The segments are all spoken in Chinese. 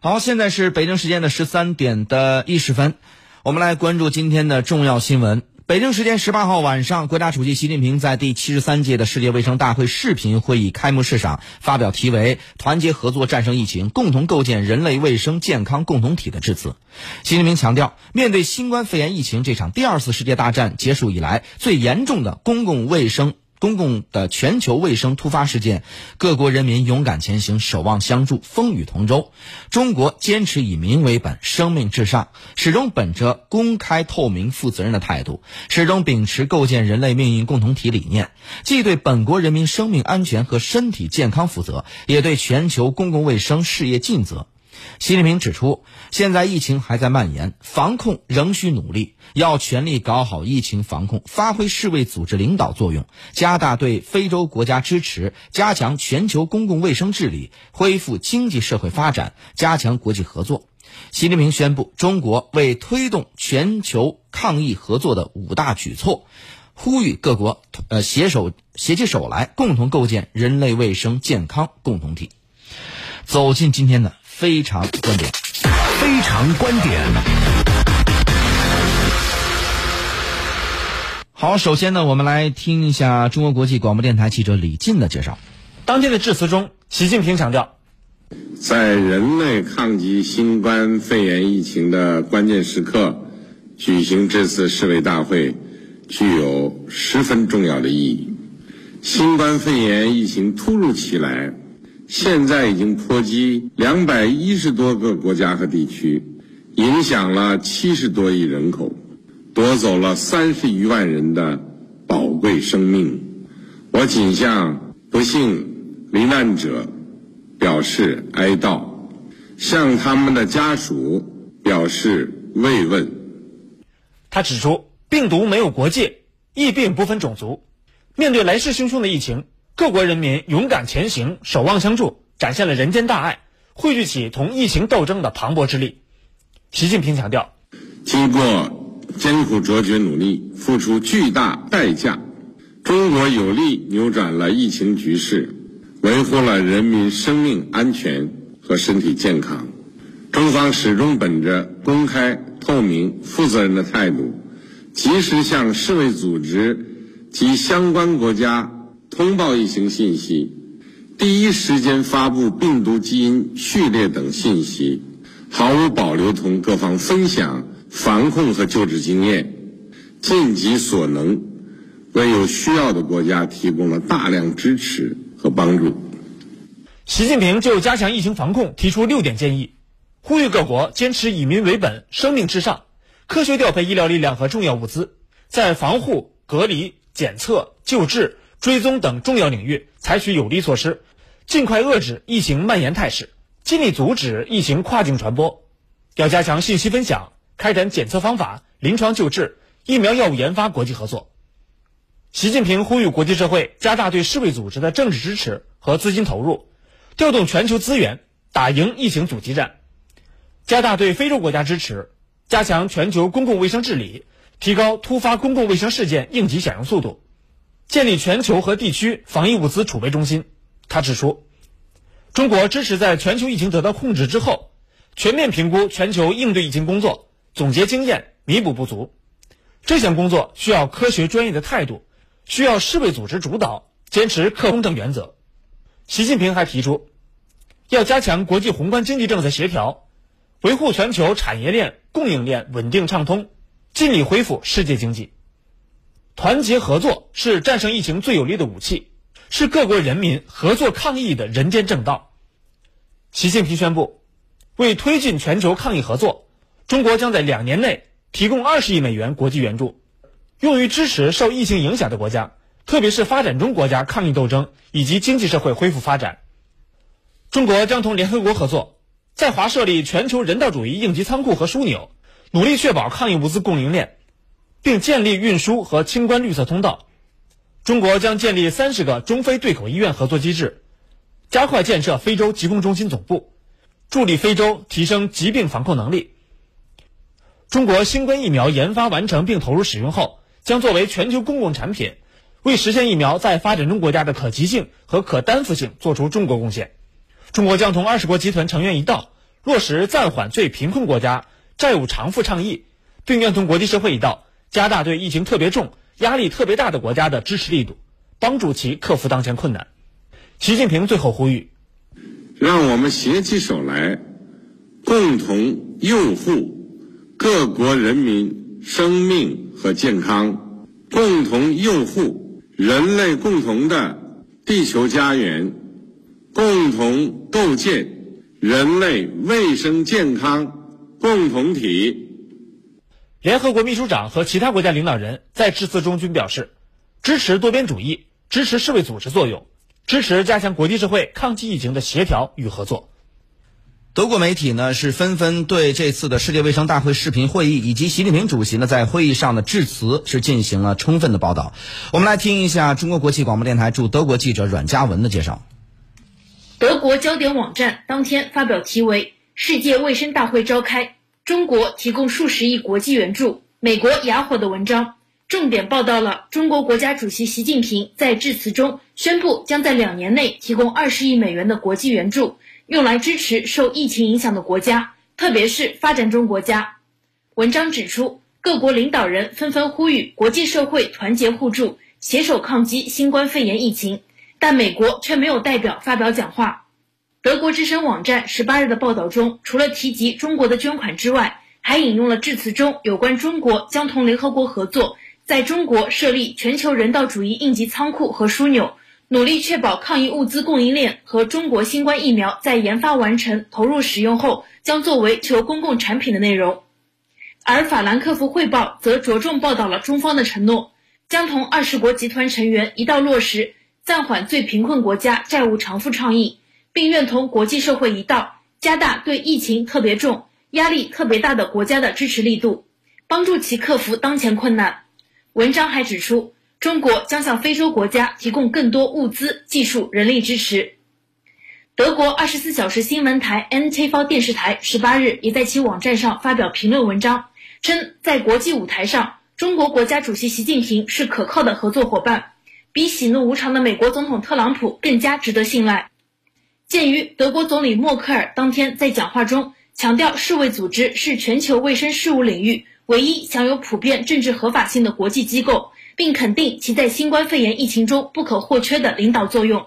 好，现在是北京时间的十三点的一十分，我们来关注今天的重要新闻。北京时间十八号晚上，国家主席习近平在第七十三届的世界卫生大会视频会议开幕式上发表题为“团结合作战胜疫情，共同构建人类卫生健康共同体”的致辞。习近平强调，面对新冠肺炎疫情这场第二次世界大战结束以来最严重的公共卫生。公共的全球卫生突发事件，各国人民勇敢前行，守望相助，风雨同舟。中国坚持以民为本，生命至上，始终本着公开、透明、负责任的态度，始终秉持构建人类命运共同体理念，既对本国人民生命安全和身体健康负责，也对全球公共卫生事业尽责。习近平指出，现在疫情还在蔓延，防控仍需努力，要全力搞好疫情防控，发挥世卫组织领导作用，加大对非洲国家支持，加强全球公共卫生治理，恢复经济社会发展，加强国际合作。习近平宣布，中国为推动全球抗疫合作的五大举措，呼吁各国呃携手携起手来，共同构建人类卫生健康共同体。走进今天的。非常观点，非常观点。好，首先呢，我们来听一下中国国际广播电台记者李进的介绍。当天的致辞中，习近平强调，在人类抗击新冠肺炎疫情的关键时刻，举行这次世卫大会，具有十分重要的意义。新冠肺炎疫情突如其来。现在已经波及两百一十多个国家和地区，影响了七十多亿人口，夺走了三十余万人的宝贵生命。我谨向不幸罹难者表示哀悼，向他们的家属表示慰问。他指出，病毒没有国界，疫病不分种族。面对来势汹汹的疫情。各国人民勇敢前行，守望相助，展现了人间大爱，汇聚起同疫情斗争的磅礴之力。习近平强调，经过艰苦卓绝努力，付出巨大代价，中国有力扭转了疫情局势，维护了人民生命安全和身体健康。中方始终本着公开、透明、负责任的态度，及时向世卫组织及相关国家。通报疫情信息，第一时间发布病毒基因序列等信息，毫无保留同各方分享防控和救治经验，尽己所能，为有需要的国家提供了大量支持和帮助。习近平就加强疫情防控提出六点建议，呼吁各国坚持以民为本、生命至上，科学调配医疗力量和重要物资，在防护、隔离、检测、救治。追踪等重要领域采取有力措施，尽快遏制疫情蔓延态势，尽力阻止疫情跨境传播。要加强信息分享，开展检测方法、临床救治、疫苗药物研发国际合作。习近平呼吁国际社会加大对世卫组织的政治支持和资金投入，调动全球资源打赢疫情阻击战，加大对非洲国家支持，加强全球公共卫生治理，提高突发公共卫生事件应急响应速度。建立全球和地区防疫物资储备中心。他指出，中国支持在全球疫情得到控制之后，全面评估全球应对疫情工作，总结经验，弥补不足。这项工作需要科学专业的态度，需要世卫组织主导，坚持客观等原则。习近平还提出，要加强国际宏观经济政策协调，维护全球产业链供应链稳定畅通，尽力恢复世界经济。团结合作是战胜疫情最有力的武器，是各国人民合作抗疫的人间正道。习近平宣布，为推进全球抗疫合作，中国将在两年内提供二十亿美元国际援助，用于支持受疫情影响的国家，特别是发展中国家抗疫斗争以及经济社会恢复发展。中国将同联合国合作，在华设立全球人道主义应急仓库和枢纽，努力确保抗疫物资供应链。并建立运输和清关绿色通道。中国将建立三十个中非对口医院合作机制，加快建设非洲疾控中心总部，助力非洲提升疾病防控能力。中国新冠疫苗研发完成并投入使用后，将作为全球公共产品，为实现疫苗在发展中国家的可及性和可担负性做出中国贡献。中国将同二十国集团成员一道，落实暂缓最贫困国家债务偿付倡议，并愿同国际社会一道，加大对疫情特别重、压力特别大的国家的支持力度，帮助其克服当前困难。习近平最后呼吁：让我们携起手来，共同佑护各国人民生命和健康，共同佑护人类共同的地球家园，共同构建人类卫生健康共同体。联合国秘书长和其他国家领导人在致辞中均表示，支持多边主义，支持世卫组织作用。支持加强国际社会抗击疫情的协调与合作。德国媒体呢是纷纷对这次的世界卫生大会视频会议以及习近平主席呢在会议上的致辞是进行了充分的报道。我们来听一下中国国际广播电台驻德国记者阮嘉文的介绍。德国焦点网站当天发表题为“世界卫生大会召开，中国提供数十亿国际援助，美国哑火”的文章。重点报道了中国国家主席习近平在致辞中宣布，将在两年内提供二十亿美元的国际援助，用来支持受疫情影响的国家，特别是发展中国家。文章指出，各国领导人纷纷呼吁国际社会团结互助，携手抗击新冠肺炎疫情，但美国却没有代表发表讲话。德国之声网站十八日的报道中，除了提及中国的捐款之外，还引用了致辞中有关中国将同联合国合作。在中国设立全球人道主义应急仓库和枢纽，努力确保抗疫物资供应链和中国新冠疫苗在研发完成、投入使用后将作为求公共产品的内容。而法兰克福汇报则着重报道了中方的承诺，将同二十国集团成员一道落实暂缓最贫困国家债务偿付倡议，并愿同国际社会一道加大对疫情特别重、压力特别大的国家的支持力度，帮助其克服当前困难。文章还指出，中国将向非洲国家提供更多物资、技术、人力支持。德国二十四小时新闻台 NTV 电视台十八日也在其网站上发表评论文章，称在国际舞台上，中国国家主席习近平是可靠的合作伙伴，比喜怒无常的美国总统特朗普更加值得信赖。鉴于德国总理默克尔当天在讲话中强调，世卫组织是全球卫生事务领域。唯一享有普遍政治合法性的国际机构，并肯定其在新冠肺炎疫情中不可或缺的领导作用。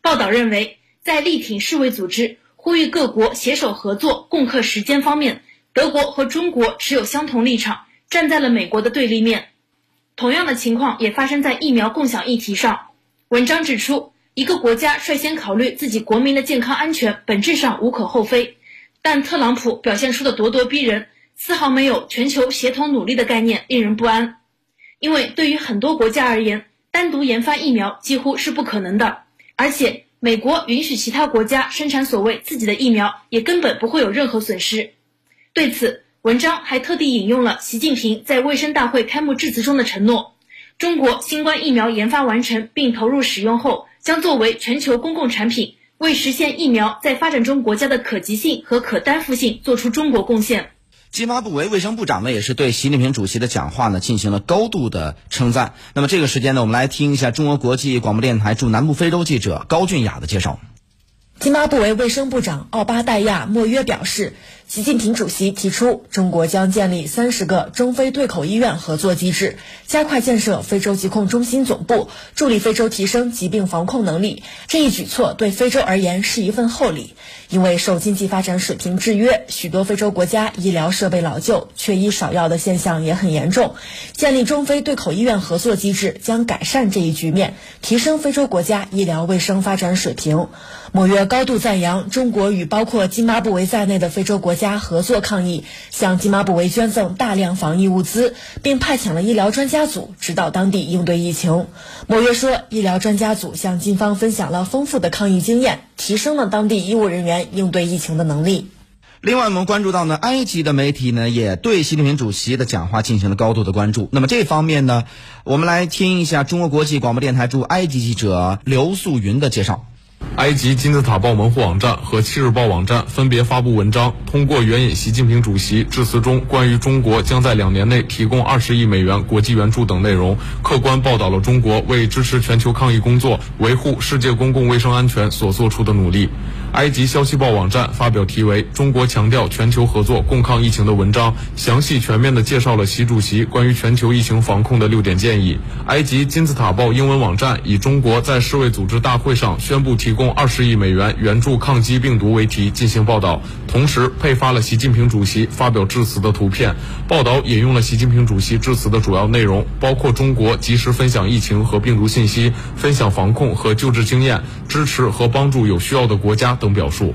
报道认为，在力挺世卫组织、呼吁各国携手合作、共克时艰方面，德国和中国持有相同立场，站在了美国的对立面。同样的情况也发生在疫苗共享议题上。文章指出，一个国家率先考虑自己国民的健康安全，本质上无可厚非，但特朗普表现出的咄咄逼人。丝毫没有全球协同努力的概念，令人不安。因为对于很多国家而言，单独研发疫苗几乎是不可能的。而且，美国允许其他国家生产所谓自己的疫苗，也根本不会有任何损失。对此，文章还特地引用了习近平在卫生大会开幕致辞中的承诺：中国新冠疫苗研发完成并投入使用后，将作为全球公共产品，为实现疫苗在发展中国家的可及性和可担负性做出中国贡献。津巴布韦卫生部长呢，也是对习近平主席的讲话呢进行了高度的称赞。那么这个时间呢，我们来听一下中国国际广播电台驻南部非洲记者高俊雅的介绍。津巴布韦卫生部长奥巴代亚·莫约表示。习近平主席提出，中国将建立三十个中非对口医院合作机制，加快建设非洲疾控中心总部，助力非洲提升疾病防控能力。这一举措对非洲而言是一份厚礼，因为受经济发展水平制约，许多非洲国家医疗设备老旧、缺医少药的现象也很严重。建立中非对口医院合作机制将改善这一局面，提升非洲国家医疗卫生发展水平。莫约高度赞扬中国与包括津巴布韦在内的非洲国家合作抗疫，向津巴布韦捐赠大量防疫物资，并派遣了医疗专家组指导当地应对疫情。某月说，医疗专家组向津方分享了丰富的抗疫经验，提升了当地医务人员应对疫情的能力。另外，我们关注到呢，埃及的媒体呢也对习近平主席的讲话进行了高度的关注。那么这方面呢，我们来听一下中国国际广播电台驻埃及记者刘素云的介绍。埃及金字塔报门户网站和七日报网站分别发布文章，通过援引习近平主席致辞中关于中国将在两年内提供二十亿美元国际援助等内容，客观报道了中国为支持全球抗疫工作、维护世界公共卫生安全所做出的努力。埃及消息报网站发表题为《中国强调全球合作共抗疫情》的文章，详细全面地介绍了习主席关于全球疫情防控的六点建议。埃及金字塔报英文网站以中国在世卫组织大会上宣布提供二十亿美元援助抗击病毒为题进行报道，同时配发了习近平主席发表致辞的图片。报道引用了习近平主席致辞的主要内容，包括中国及时分享疫情和病毒信息、分享防控和救治经验、支持和帮助有需要的国家等表述。